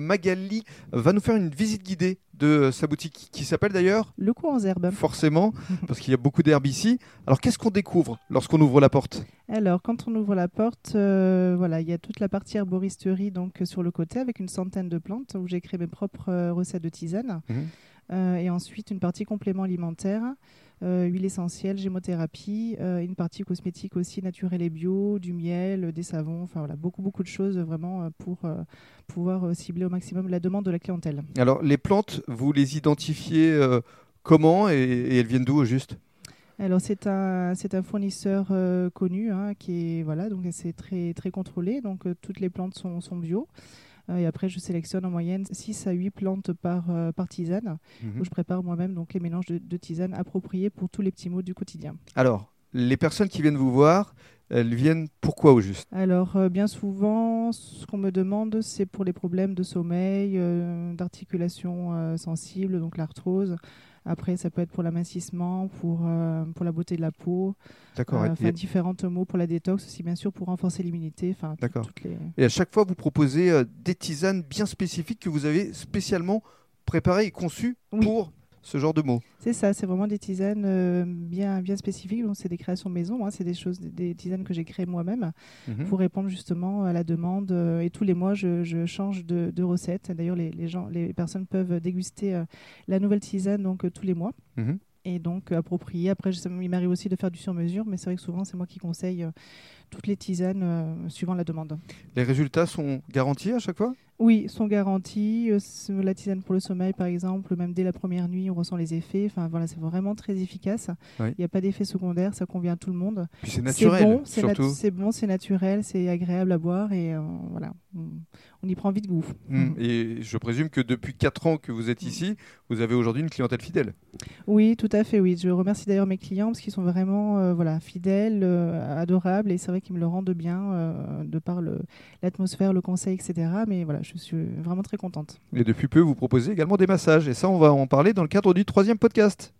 Magali va nous faire une visite guidée de sa boutique qui s'appelle d'ailleurs Le cours en herbe. Forcément, parce qu'il y a beaucoup d'herbes ici. Alors qu'est-ce qu'on découvre lorsqu'on ouvre la porte? Alors quand on ouvre la porte, euh, voilà, il y a toute la partie herboristerie donc sur le côté avec une centaine de plantes où j'ai créé mes propres euh, recettes de tisane. Mhm. Euh, et ensuite une partie complément alimentaire, euh, huile essentielle, gémothérapie, euh, une partie cosmétique aussi naturelle et bio, du miel, des savons, enfin voilà, beaucoup beaucoup de choses vraiment euh, pour euh, pouvoir euh, cibler au maximum la demande de la clientèle. Alors les plantes, vous les identifiez euh, comment et, et elles viennent d'où au juste? Alors c'est un c'est un fournisseur euh, connu hein, qui est voilà donc c'est très très contrôlé donc euh, toutes les plantes sont, sont bio. Euh, et après je sélectionne en moyenne 6 à 8 plantes par, euh, par tisane Mhm. où je prépare moi-même donc les mélanges de, de tisane appropriés pour tous les petits mots du quotidien. Alors, les personnes qui viennent vous voir, elles viennent pourquoi au juste? Alors, euh, bien souvent, ce qu'on me demande, c'est pour les problèmes de sommeil, euh, d'articulation euh, sensible, donc l'arthrose. Après, ça peut être pour l'amincissement, pour, pour la beauté de la peau, D'accord. euh, et- enfin, différentes mots pour la détox aussi, bien sûr, pour renforcer l'immunité. Enfin, D'accord. les... Et à chaque fois, vous proposez des tisanes bien spécifiques que vous avez spécialement préparées et conçues Oui. pour ce genre de mots. C'est ça, c'est vraiment des tisanes euh, bien, bien spécifiques. Donc, c'est des créations maison, hein, c'est des choses, des tisanes que j'ai créées moi-même Mhm. pour répondre justement à la demande. euh, et tous les mois, je, je change de, de recette. D'ailleurs, les, les gens, les personnes peuvent déguster euh, la nouvelle tisane donc tous les mois. Mhm. Et donc approprié. Après, je- il m'arrive aussi de faire du sur-mesure, mais c'est vrai que souvent, c'est moi qui conseille toutes les tisanes suivant la demande. Les résultats sont garantis à chaque fois? Oui, sont garantis. Euh, La tisane pour le sommeil, par exemple, même dès la première nuit, on ressent les effets. Enfin, voilà, c'est vraiment très efficace. Il Oui. n'y a pas d'effet secondaire, ça convient à tout le monde. C'est C'est naturel, bon, c'est nat- surtout. c'est bon, c'est naturel, c'est agréable à boire et euh, voilà, on, y prend vite goût. Mm. Et je présume que depuis 4 ans que vous êtes ici, vous avez aujourd'hui une clientèle fidèle. Oui, tout à fait, oui. Je remercie d'ailleurs mes clients parce qu'ils sont vraiment euh, voilà, fidèles, euh, adorables et c'est vrai qu'ils me le rendent bien euh, de par le- l'atmosphère, le conseil, etc. Mais voilà, je suis vraiment très contente. Et depuis peu, vous proposez également des massages. Et ça, on va en parler dans le cadre du troisième podcast.